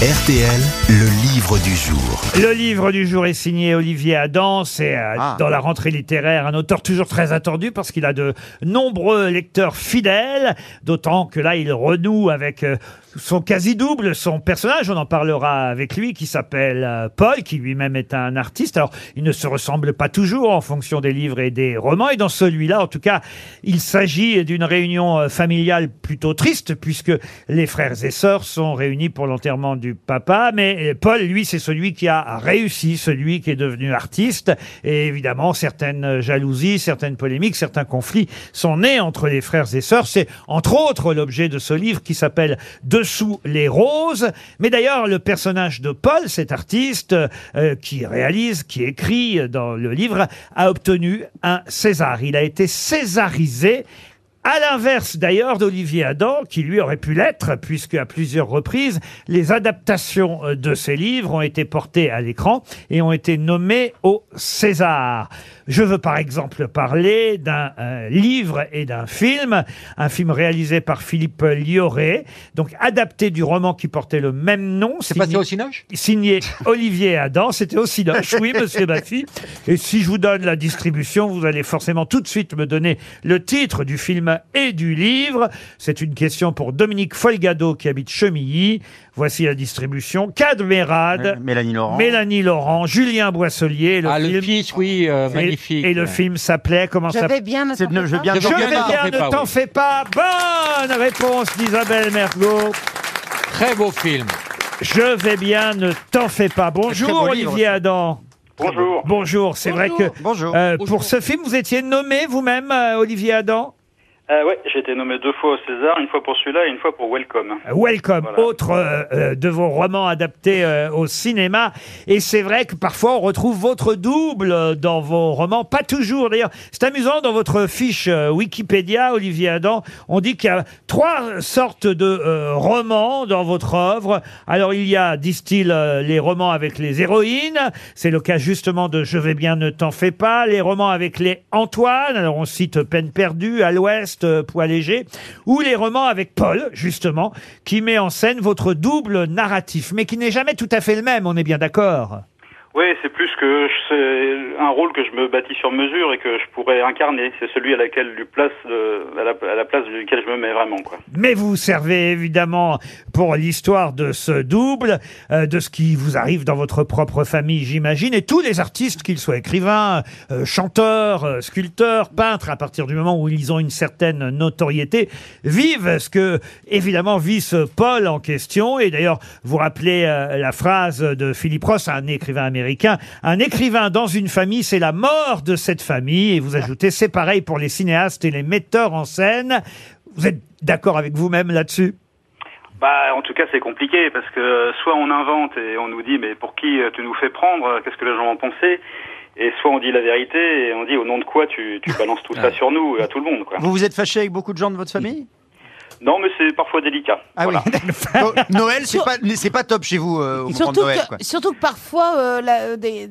RTL, le livre du jour. Le livre du jour est signé Olivier Adam. C'est euh, Ah. dans la rentrée littéraire un auteur toujours très attendu parce qu'il a de nombreux lecteurs fidèles. D'autant que là, il renoue avec euh, son quasi-double, son personnage. On en parlera avec lui qui s'appelle euh, Paul, qui lui-même est un artiste. Alors, il ne se ressemble pas toujours en fonction des livres et des romans. Et dans celui-là, en tout cas, il s'agit d'une réunion euh, familiale plutôt triste puisque les frères et sœurs sont réunis pour l'enterrement du papa. Mais Paul, lui, c'est celui qui a réussi, celui qui est devenu artiste. Et évidemment, certaines jalousies, certaines polémiques, certains conflits sont nés entre les frères et sœurs. C'est entre autres l'objet de ce livre qui s'appelle Dessous les roses. Mais d'ailleurs, le personnage de Paul, cet artiste euh, qui réalise, qui écrit dans le livre, a obtenu un César. Il a été césarisé. À l'inverse d'ailleurs d'Olivier Adam, qui lui aurait pu l'être, puisque à plusieurs reprises, les adaptations euh, de ses livres ont été portées à l'écran et ont été nommées au César. Je veux par exemple parler d'un euh, livre et d'un film, un film réalisé par Philippe Lioré, donc adapté du roman qui portait le même nom. C'est signé- passé au Cinoche signé Olivier Adam. C'était aussi Cinoche, oui, monsieur Baffy. Et si je vous donne la distribution, vous allez forcément tout de suite me donner le titre du film et du livre. C'est une question pour Dominique Folgado qui habite Chemilly. Voici la distribution. Cadmerade, Mélanie Laurent. Mélanie Laurent, Julien Boisselier. Le Ah, le fils, oui, euh, et- magnifique. Et, le film s'appelait, comment ça Je vais bien, ne t'en fais je pas. Je vais bien, ne t'en fais pas. Bonne réponse d'Isabelle Mergot. Très beau film. Je vais bien, ne t'en fais pas. Bonjour beau livre Olivier Adam. Bonjour. Bonjour, c'est vrai que Bonjour. euh, Bonjour. pour ce film, vous étiez nommé vous-même, euh, Olivier Adam? Euh, ouais, j'ai été nommé deux fois au César, une fois pour celui-là et une fois pour Welcome. Welcome, Voilà. autre euh, euh, de vos romans adaptés euh, au cinéma. Et c'est vrai que parfois on retrouve votre double euh, dans vos romans, pas toujours d'ailleurs. C'est amusant dans votre fiche euh, Wikipédia, Olivier Adam, on dit qu'il y a trois sortes de euh, romans dans votre œuvre. Alors il y a, disent-ils, euh, les romans avec les héroïnes. C'est le cas justement de Je vais bien, ne t'en fais pas. Les romans avec les Antoine. Alors on cite Peine perdue, à l'ouest, euh, Poids léger. Ou les romans avec Paul, justement, qui met en scène votre double narratif, mais qui n'est jamais tout à fait le même, on est bien d'accord? Oui, c'est plus que c'est un rôle que je me bâtis sur mesure et que je pourrais incarner. C'est celui à laquelle du place de, à, la, place duquel je me mets vraiment quoi. Mais vous servez évidemment pour l'histoire de ce double, euh, de ce qui vous arrive dans votre propre famille, j'imagine, et tous les artistes, qu'ils soient écrivains, euh, chanteurs, euh, sculpteurs, peintres, à partir du moment où ils ont une certaine notoriété, vivent ce que, évidemment, vit ce Paul en question. Et d'ailleurs, vous rappelez euh, la phrase de Philippe Ross, un écrivain américain, un écrivain dans une famille, c'est la mort de cette famille. Et vous ajoutez, c'est pareil pour les cinéastes et les metteurs en scène. Vous êtes d'accord avec vous-même là-dessus? Bah, en tout cas, c'est compliqué parce que soit on invente et on nous dit mais pour qui tu nous fais prendre? Qu'est-ce que les gens vont penser? Et soit on dit la vérité et on dit au nom de quoi tu, tu balances tout ça sur nous et à tout le monde quoi. Vous vous êtes fâché avec beaucoup de gens de votre famille? Non, mais c'est parfois délicat. Ah Voilà. oui. No- Noël, c'est pas, c'est pas top chez vous euh, au moment de Surtout Noël. que, quoi. surtout que parfois, euh, la- euh, des,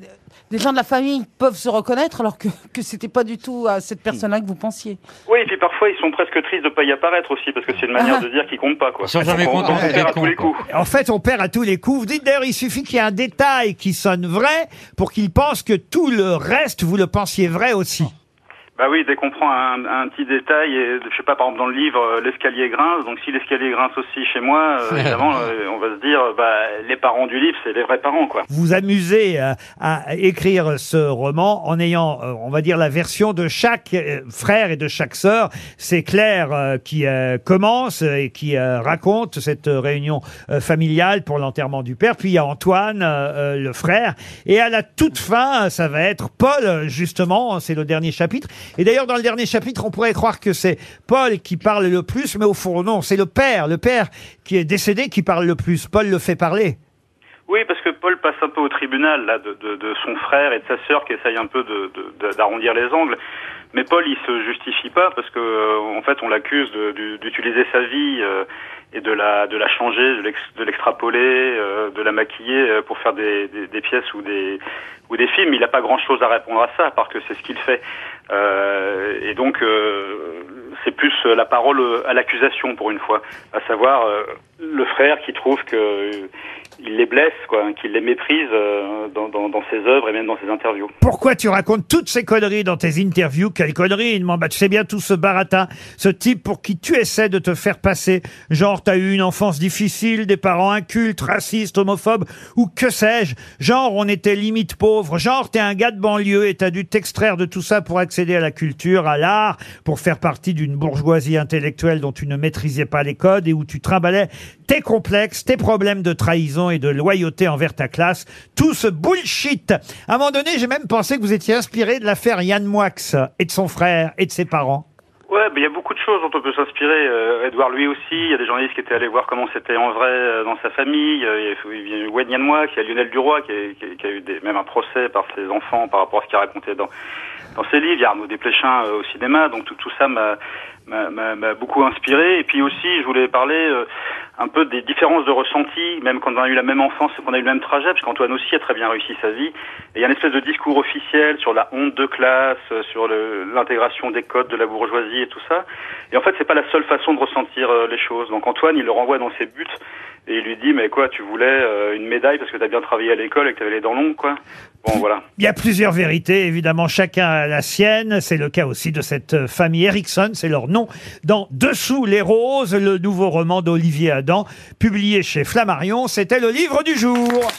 des gens de la famille peuvent se reconnaître alors que, que c'était pas du tout à cette personne-là que vous pensiez. Oui, et puis parfois ils sont presque tristes de pas y apparaître aussi parce que c'est une manière Ah. de dire qu'ils comptent pas quoi. Ils sont jamais on- contents on d'être perd à tous les coups. En fait, on perd à tous les coups. Vous dites d'ailleurs, il suffit qu'il y ait un détail qui sonne vrai pour qu'il pense que tout le reste, vous le pensiez vrai aussi. Bah oui, dès qu'on prend un, un petit détail, et, je sais pas, par exemple dans le livre, euh, l'escalier grince, donc si l'escalier grince aussi chez moi, euh, évidemment, euh, on va se dire, bah, les parents du livre, c'est les vrais parents, quoi. Vous amusez à écrire ce roman en ayant, euh, on va dire, la version de chaque frère et de chaque sœur. C'est Claire qui commence et qui raconte cette réunion familiale pour l'enterrement du père. Puis il y a Antoine, le frère. Et à la toute fin, ça va être Paul, justement, c'est le dernier chapitre. Et d'ailleurs, dans le dernier chapitre, on pourrait croire que c'est Paul qui parle le plus, mais au fond, non, c'est le père, le père qui est décédé qui parle le plus. Paul le fait parler. Oui, parce que Paul passe un peu au tribunal, là, de, de, de son frère et de sa sœur qui essayent un peu de, de- d'arrondir les angles. Mais Paul, il se justifie pas parce que, euh, en fait, on l'accuse d'utiliser sa vie euh, et de la, de la changer, de l'ex- de l'extrapoler, euh, de la maquiller euh, pour faire des, des, des pièces ou des, ou des films. Il n'a pas grand-chose à répondre à ça, à part que c'est ce qu'il fait. Euh, et donc, euh, c'est plus la parole à l'accusation pour une fois, à savoir euh, le frère qui trouve que il les blesse, quoi, hein, qu'il les méprise euh, dans, dans, dans ses œuvres et même dans ses interviews. Pourquoi tu racontes toutes ces conneries dans tes interviews? Quelles conneries Il demande, bah, tu sais bien tout ce baratin, ce type pour qui tu essaies de te faire passer. Genre, t'as eu une enfance difficile, des parents incultes, racistes, homophobes, ou que sais-je. Genre, on était limite pauvre. Genre, t'es un gars de banlieue et t'as dû t'extraire de tout ça pour accéder à la culture, à l'art, pour faire partie d'une bourgeoisie intellectuelle dont tu ne maîtrisais pas les codes et où tu trimballais tes complexes, tes problèmes de trahison et de loyauté envers ta classe, tout ce bullshit. À un moment donné, j'ai même pensé que vous étiez inspiré de l'affaire Yann Moix et de son frère et de ses parents. Ouais, il y a beaucoup de choses dont on peut s'inspirer. Euh, Edouard lui aussi, il y a des journalistes qui étaient allés voir comment c'était en vrai euh, dans sa famille. Euh, Il y a eu Wayne Yann Moix, il y a Lionel Duroy qui a, qui a- qui eu même un procès par ses enfants par rapport à ce qu'il racontait dans, dans ses livres. Il y a Arnaud Desplechin euh, au cinéma, donc tout, ça m'a beaucoup inspiré. Et puis aussi, je voulais parler euh, un peu des différences de ressenti, même quand on a eu la même enfance qu'on a eu le même trajet, parce qu'Antoine aussi a très bien réussi sa vie. Et il y a une espèce de discours officiel sur la honte de classe, euh, sur l'intégration des codes de la bourgeoisie et tout ça. Et en fait, c'est pas la seule façon de ressentir euh, les choses. Donc Antoine, il le renvoie dans ses buts et il lui dit mais quoi, tu voulais euh, une médaille parce que t'as bien travaillé à l'école et que t'avais les dents longues, quoi. Bon, voilà. Il y a plusieurs vérités, évidemment, chacun a la sienne. C'est le cas aussi de cette euh, famille Erickson, c'est leur nom. Dans Dessous les roses, le nouveau roman d'Olivier Adam, publié chez Flammarion, c'était le livre du jour.